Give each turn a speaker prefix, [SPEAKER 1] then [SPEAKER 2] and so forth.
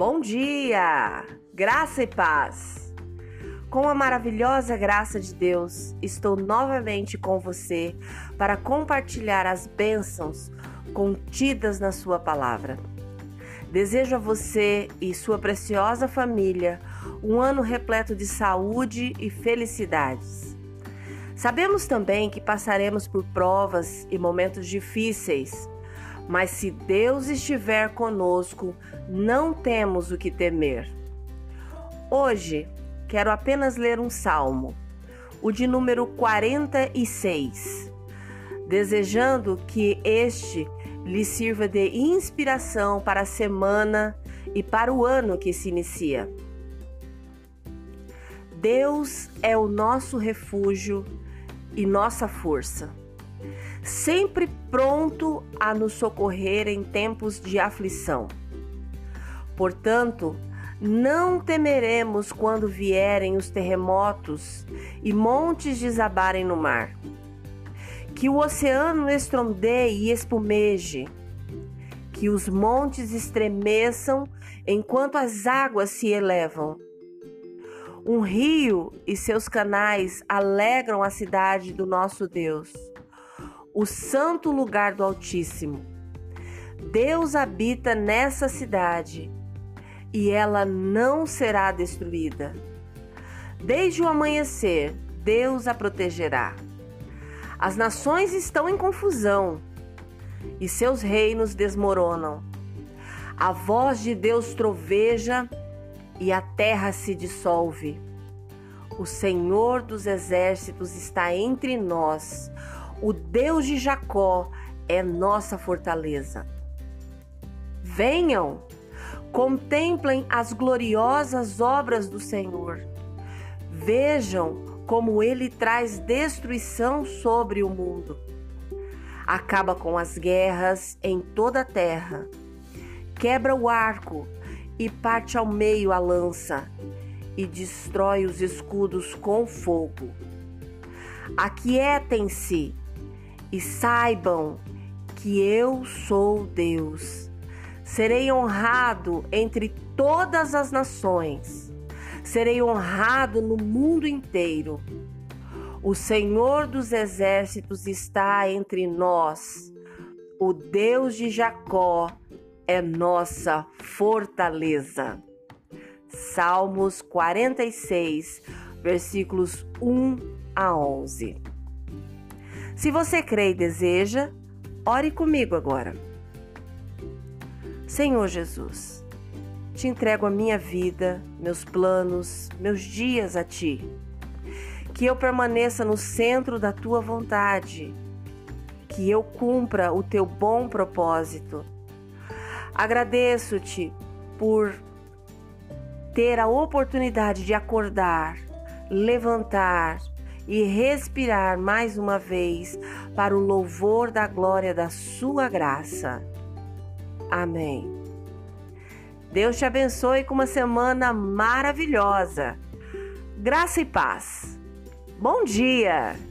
[SPEAKER 1] Bom dia! Graça e paz! Com a maravilhosa graça de Deus, estou novamente com você para compartilhar as bênçãos contidas na Sua palavra. Desejo a você e sua preciosa família um ano repleto de saúde e felicidades. Sabemos também que passaremos por provas e momentos difíceis mas se Deus estiver conosco, não temos o que temer. Hoje, quero apenas ler um salmo, o de número 46, desejando que este lhe sirva de inspiração para a semana e para o ano que se inicia. Deus é o nosso refúgio e nossa força sempre pronto a nos socorrer em tempos de aflição. Portanto, não temeremos quando vierem os terremotos e montes desabarem no mar. Que o oceano estrondeie e espumeje, que os montes estremeçam enquanto as águas se elevam. Um rio e seus canais alegram a cidade do nosso Deus o santo lugar do Altíssimo. Deus habita nessa cidade e ela não será destruída. Desde o amanhecer, Deus a protegerá. As nações estão em confusão e seus reinos desmoronam. A voz de Deus troveja e a terra se dissolve. O Senhor dos exércitos está entre nós. O Deus de Jacó é nossa fortaleza. Venham, contemplem as gloriosas obras do Senhor. Vejam como ele traz destruição sobre o mundo. Acaba com as guerras em toda a terra. Quebra o arco e parte ao meio a lança e destrói os escudos com fogo. Aquietem-se e saibam que eu sou Deus. Serei honrado entre todas as nações, serei honrado no mundo inteiro. O Senhor dos exércitos está entre nós, o Deus de Jacó é nossa fortaleza. Salmos 46, versículos 1 a 11. Se você crê e deseja, ore comigo agora. Senhor Jesus, te entrego a minha vida, meus planos, meus dias a ti. Que eu permaneça no centro da tua vontade, que eu cumpra o teu bom propósito. Agradeço-te por ter a oportunidade de acordar, levantar, e respirar mais uma vez para o louvor da glória da Sua graça. Amém. Deus te abençoe com uma semana maravilhosa. Graça e paz. Bom dia!